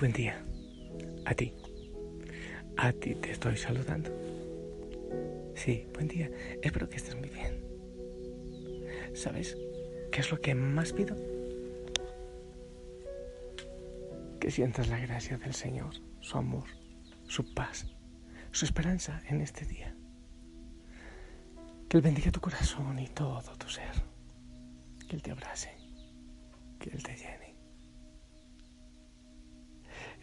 Buen día. A ti. A ti te estoy saludando. Sí, buen día. Espero que estés muy bien. ¿Sabes qué es lo que más pido? Que sientas la gracia del Señor, su amor, su paz, su esperanza en este día. Que Él bendiga tu corazón y todo tu ser. Que Él te abrace. Que Él te llene.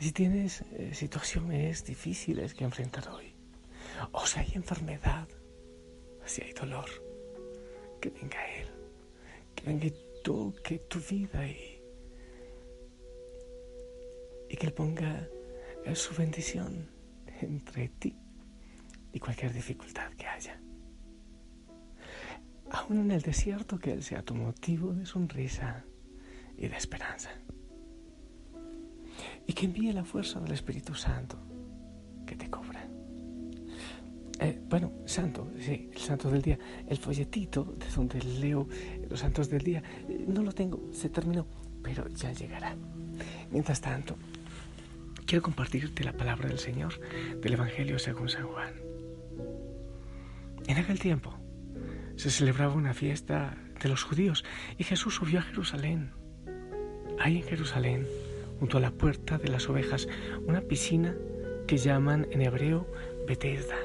Si tienes eh, situaciones difíciles que enfrentar hoy, o si hay enfermedad, si hay dolor, que venga Él, que venga y toque tu vida y, y que Él ponga su bendición entre ti y cualquier dificultad que haya. Aún en el desierto, que Él sea tu motivo de sonrisa y de esperanza y que envíe la fuerza del Espíritu Santo que te cobra. Eh, bueno, santo, sí, el santo del día. El folletito de donde leo los santos del día, eh, no lo tengo, se terminó, pero ya llegará. Mientras tanto, quiero compartirte la palabra del Señor del Evangelio según San Juan. En aquel tiempo se celebraba una fiesta de los judíos y Jesús subió a Jerusalén. Ahí en Jerusalén junto a la puerta de las ovejas, una piscina que llaman en hebreo Bethesda.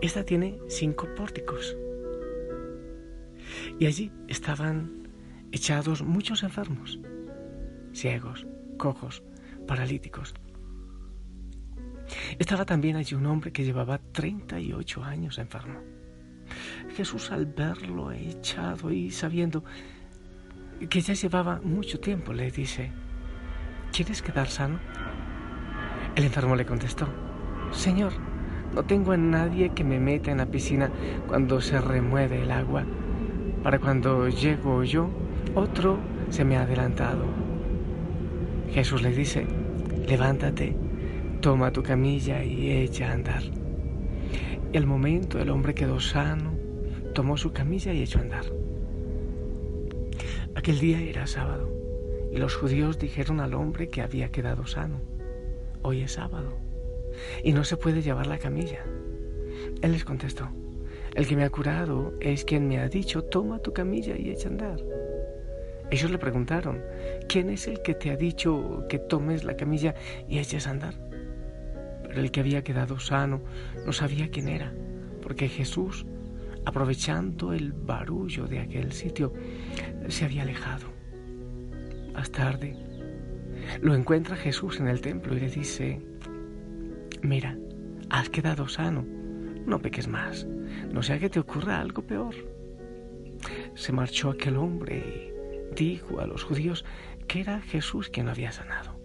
Esta tiene cinco pórticos. Y allí estaban echados muchos enfermos, ciegos, cojos, paralíticos. Estaba también allí un hombre que llevaba 38 años enfermo. Jesús al verlo echado y sabiendo que ya llevaba mucho tiempo, le dice, ¿quieres quedar sano? El enfermo le contestó, Señor, no tengo a nadie que me meta en la piscina cuando se remueve el agua. Para cuando llego yo, otro se me ha adelantado. Jesús le dice, levántate, toma tu camilla y echa a andar. Y momento el hombre quedó sano, tomó su camilla y echó a andar. Aquel día era sábado y los judíos dijeron al hombre que había quedado sano, hoy es sábado y no se puede llevar la camilla. Él les contestó, el que me ha curado es quien me ha dicho, toma tu camilla y echa a andar. Ellos le preguntaron, ¿quién es el que te ha dicho que tomes la camilla y eches a andar? Pero el que había quedado sano no sabía quién era, porque Jesús aprovechando el barullo de aquel sitio, se había alejado. Más tarde, lo encuentra Jesús en el templo y le dice, mira, has quedado sano, no peques más, no sea que te ocurra algo peor. Se marchó aquel hombre y dijo a los judíos que era Jesús quien lo había sanado.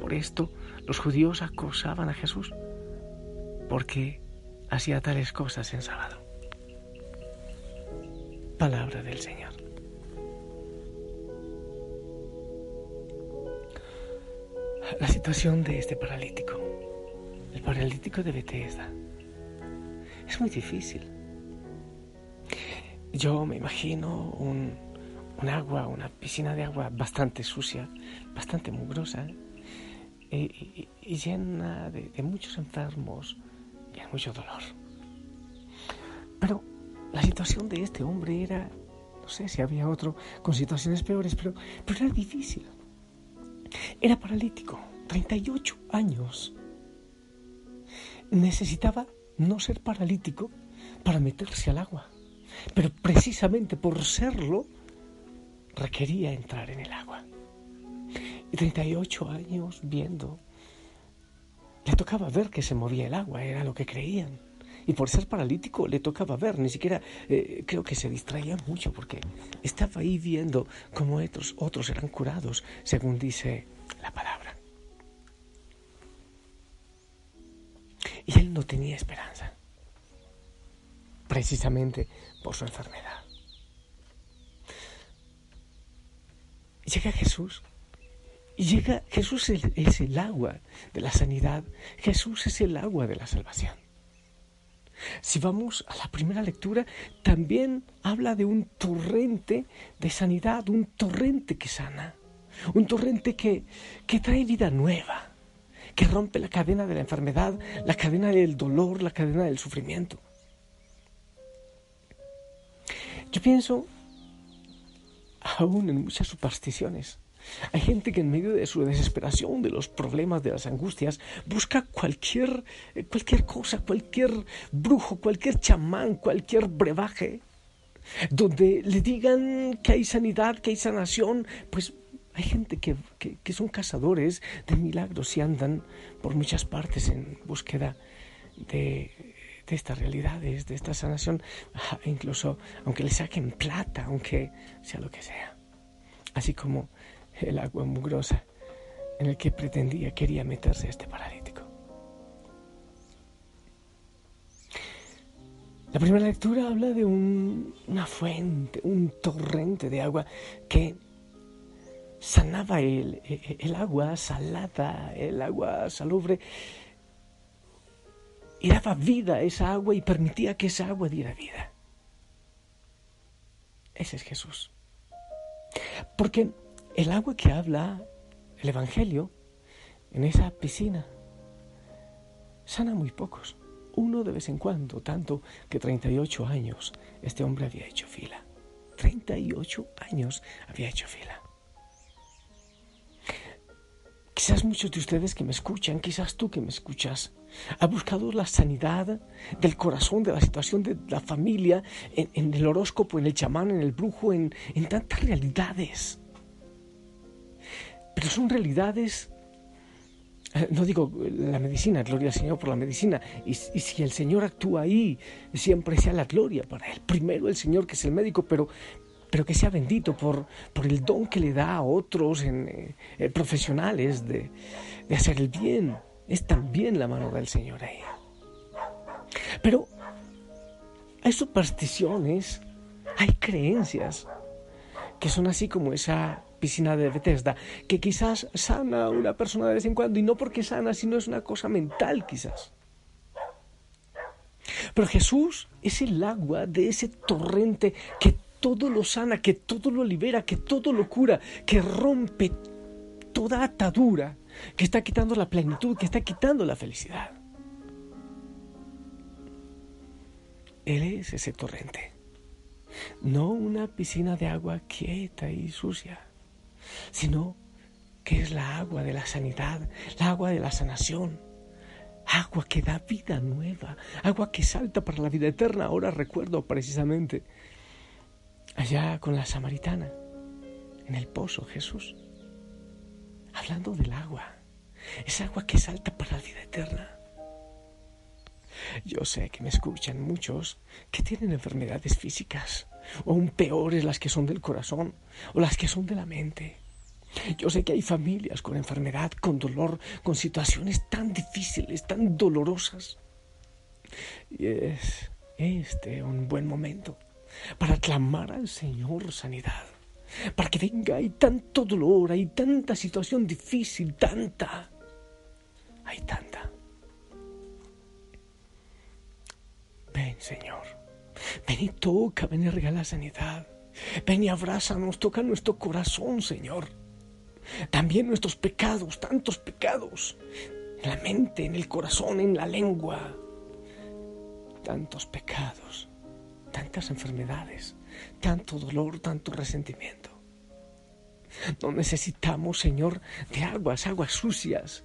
Por esto los judíos acosaban a Jesús, porque hacía tales cosas en sábado palabra del Señor. La situación de este paralítico, el paralítico de Bethesda, es muy difícil. Yo me imagino un, agua, una piscina de agua bastante sucia, bastante mugrosa y, llena de, de muchos enfermos y mucho dolor. La situación de este hombre era, no sé si había otro con situaciones peores, pero, pero era difícil. Era paralítico, 38 años. Necesitaba no ser paralítico para meterse al agua. Pero precisamente por serlo, requería entrar en el agua. Y 38 años viendo, le tocaba ver que se movía el agua, era lo que creían. Y por ser paralítico le tocaba ver, ni siquiera eh, creo que se distraía mucho porque estaba ahí viendo cómo otros, otros eran curados, según dice la palabra. Y él no tenía esperanza, precisamente por su enfermedad. Llega Jesús y llega, Jesús es el agua de la sanidad, Jesús es el agua de la salvación. Si vamos a la primera lectura, también habla de un torrente de sanidad, un torrente que sana, un torrente que, que trae vida nueva, que rompe la cadena de la enfermedad, la cadena del dolor, la cadena del sufrimiento. Yo pienso aún en muchas supersticiones hay gente que en medio de su desesperación, de los problemas, de las angustias, busca cualquier, eh, cualquier cosa, cualquier brujo, cualquier chamán, cualquier brebaje, donde le digan que hay sanidad, que hay sanación, pues hay gente que, que, son cazadores de milagros y andan por muchas partes en búsqueda de, de estas realidades, de esta sanación, incluso aunque le saquen plata, aunque sea lo que sea. Así como el agua mugrosa en el que pretendía, quería meterse este paralítico. La primera lectura habla de una fuente, un torrente de agua que sanaba el, el, agua salada, el agua salubre, y daba vida a esa agua y permitía que esa agua diera vida. Ese es Jesús. Porque el agua que habla el Evangelio en esa piscina sana muy pocos, uno de vez en cuando, tanto que 38 años este hombre había hecho fila. 38 años había hecho fila. Quizás muchos de ustedes que me escuchan, quizás tú que me escuchas, ha buscado la sanidad del corazón, de la situación de la familia, en, el horóscopo, en el chamán, en el brujo, en, en tantas realidades. Pero son realidades, eh, no digo la medicina, gloria al Señor por la medicina, y, si el Señor actúa ahí, siempre sea la gloria para Él. Primero el Señor que es el médico, pero, pero que sea bendito por, por el don que le da a otros en, eh, profesionales de, de hacer el bien. Es también la mano del Señor ahí. Pero hay supersticiones, hay creencias que son así como esa piscina de Bethesda, que quizás sana a una persona de vez en cuando, y no porque sana, sino es una cosa mental quizás. Pero Jesús es el agua de ese torrente que todo lo sana, que todo lo libera, que todo lo cura, que rompe toda atadura, que está quitando la plenitud, que está quitando la felicidad. Él es ese torrente, no una piscina de agua quieta y sucia sino que es la agua de la sanidad, la agua de la sanación, agua que da vida nueva, agua que salta para la vida eterna. Ahora recuerdo precisamente allá con la samaritana, en el pozo Jesús, hablando del agua, esa agua que salta para la vida eterna. Yo sé que me escuchan muchos que tienen enfermedades físicas, o aún peores las que son del corazón, o las que son de la mente. Yo sé que hay familias con enfermedad, con dolor, con situaciones tan difíciles, tan dolorosas. Y es este un buen momento para clamar al Señor sanidad. Para que venga, hay tanto dolor, hay tanta situación difícil, tanta. Hay tanta. Ven, Señor. Ven y toca, ven y regala sanidad. Ven y abrázanos, toca nuestro corazón, Señor. También nuestros pecados, tantos pecados, en la mente, en el corazón, en la lengua. Tantos pecados, tantas enfermedades, tanto dolor, tanto resentimiento. No necesitamos, Señor, de aguas, aguas sucias,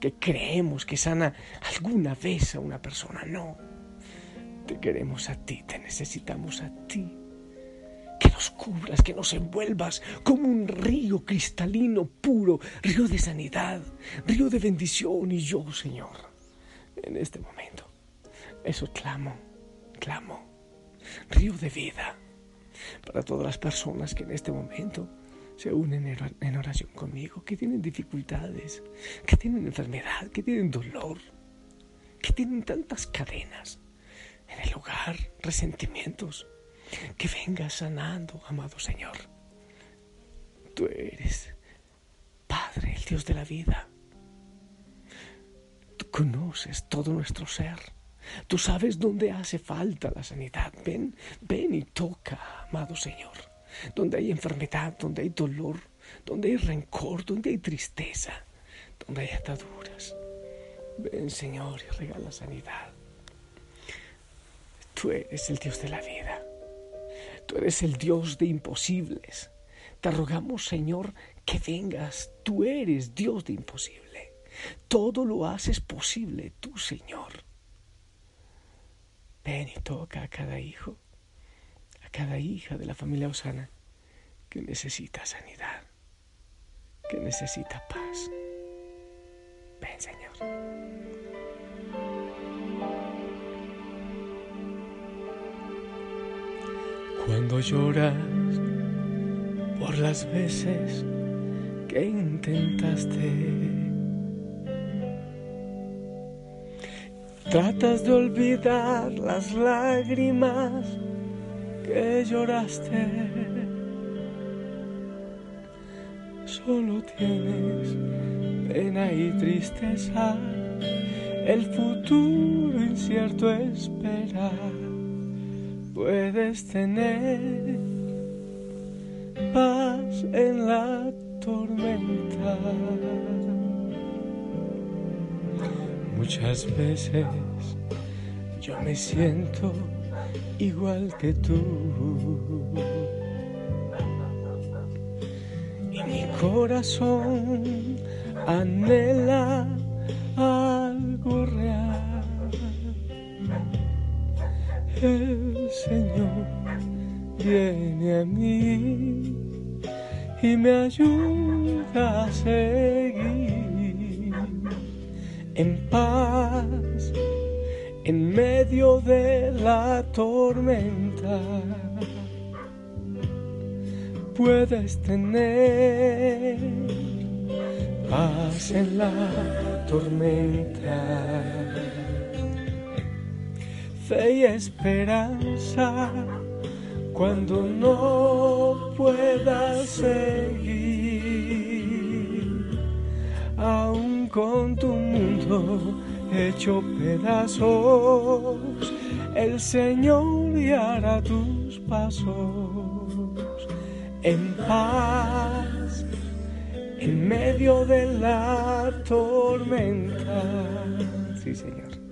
que creemos que sana alguna vez a una persona. No, te queremos a ti, te necesitamos a ti nos cubras, que nos envuelvas como un río cristalino puro, río de sanidad, río de bendición. Y yo, Señor, en este momento, eso clamo, clamo, río de vida para todas las personas que en este momento se unen en oración conmigo, que tienen dificultades, que tienen enfermedad, que tienen dolor, que tienen tantas cadenas en el hogar, resentimientos, que vengas sanando, amado Señor. Tú eres Padre, el Dios de la vida. Tú conoces todo nuestro ser. Tú sabes dónde hace falta la sanidad. Ven, ven y toca, amado Señor. Donde hay enfermedad, donde hay dolor, donde hay rencor, donde hay tristeza, donde hay ataduras. Ven, Señor, y regala sanidad. Tú eres el Dios de la vida. Tú eres el Dios de imposibles. Te rogamos, Señor, que vengas. Tú eres Dios de imposible. Todo lo haces posible, tú, Señor. Ven y toca a cada hijo, a cada hija de la familia Osana que necesita sanidad, que necesita paz. Ven, Señor. Cuando lloras por las veces que intentaste Tratas de olvidar las lágrimas que lloraste. Solo tienes pena y tristeza, el futuro incierto espera. Puedes tener paz en la tormenta. Muchas veces yo me siento igual que tú. Y mi corazón anhela algo real. El Señor viene a mí y me ayuda a seguir en paz en medio de la tormenta. Puedes tener paz en la tormenta, fe y esperanza cuando no puedas seguir. Aún con tu mundo hecho pedazos, el Señor guiará tus pasos en paz en medio de la tormenta. Sí, Señor.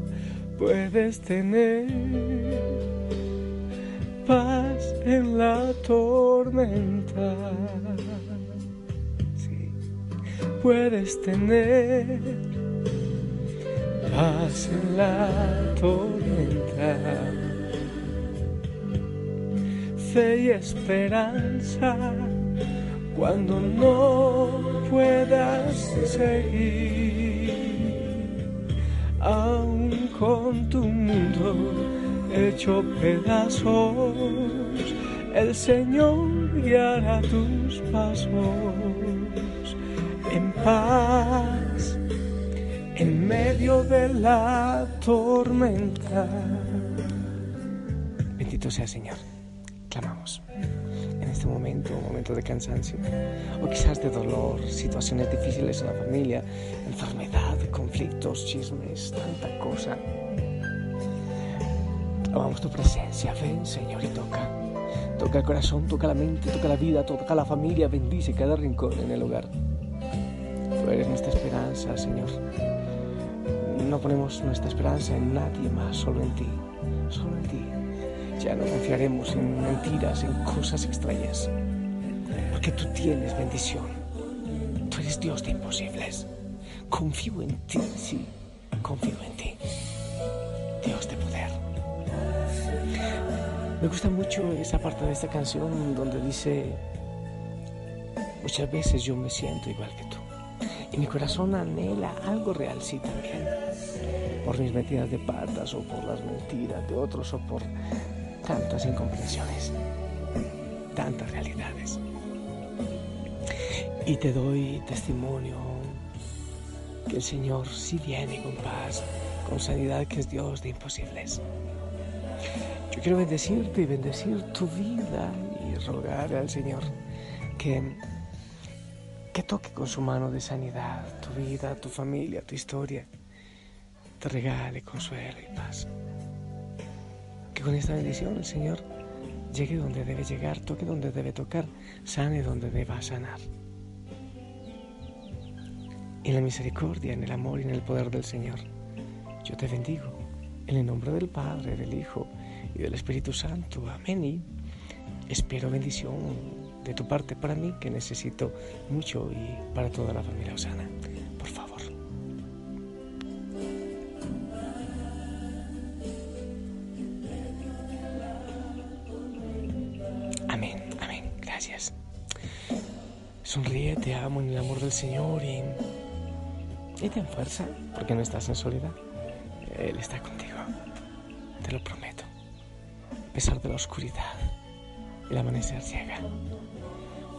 Puedes tener paz en la tormenta. Puedes tener paz en la tormenta, fe y esperanza cuando no puedas seguir, con tu mundo hecho pedazos, el Señor guiará tus pasos en paz en medio de la tormenta. Bendito sea Señor. Clamamos este momento, un momento de cansancio, o quizás de dolor, situaciones difíciles en la familia, enfermedad, conflictos, chismes, tanta cosa. Amamos tu presencia, ven Señor y toca Toca el corazón, toca la mente, toca la vida, toca la familia, bendice cada rincón en el hogar. Tú eres nuestra esperanza, Señor. No ponemos nuestra esperanza en nadie más, solo en ti, solo en ti. Ya no confiaremos en mentiras, en cosas extrañas, porque tú tienes bendición. Tú eres Dios de imposibles. Confío en ti, sí, confío en ti. Dios de poder. Me gusta mucho esa parte de esta canción donde dice, muchas veces yo me siento igual que tú. Y mi corazón anhela algo real, sí, también. Por mis metidas de patas o por las mentiras de otros o por tantas incomprensiones, tantas realidades. Y te doy testimonio que el Señor sí viene con paz, con sanidad, que es Dios de imposibles. Yo quiero bendecirte y bendecir tu vida y rogar al Señor que, que toque con su mano de sanidad tu vida, tu familia, tu historia, te regale consuelo y paz. Que con esta bendición el Señor llegue donde debe llegar, toque donde debe tocar, sane donde deba sanar. En la misericordia, en el amor y en el poder del Señor, yo te bendigo. En el nombre del Padre, del Hijo y del Espíritu Santo. Amén. Y espero bendición de tu parte para mí, que necesito mucho y para toda la familia Osana. Del Señor y, y ten fuerza, porque no estás en soledad. Él está contigo. Te lo prometo. A pesar de la oscuridad, el amanecer llega.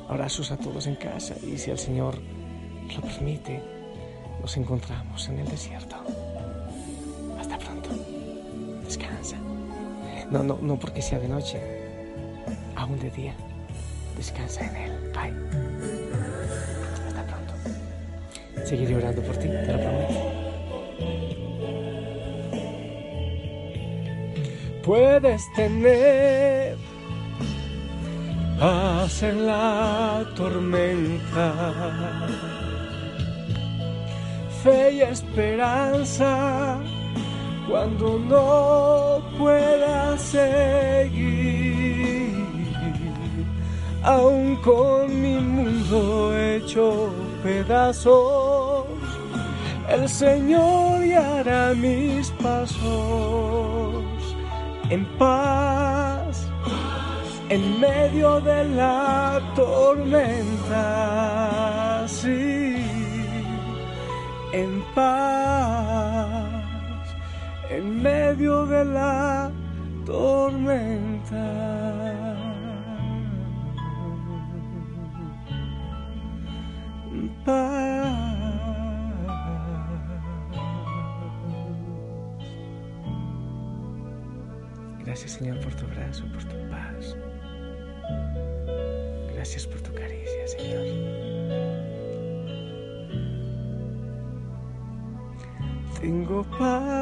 Abrazos a todos en casa y si el Señor lo permite, nos encontramos en el desierto. Hasta pronto. Descansa. No, no, no porque sea de noche, aún de día. Descansa en Él. Bye. Seguiré orando por ti, te lo prometo. Puedes tener paz en la tormenta, fe y esperanza cuando no puedas seguir, aún con mi mundo hecho pedazos, el Señor guiará mis pasos en paz en medio de la tormenta, sí, en paz en medio de la tormenta. Gracias Señor por tu abrazo, por tu paz. Gracias por tu caricia, Señor. Tengo paz.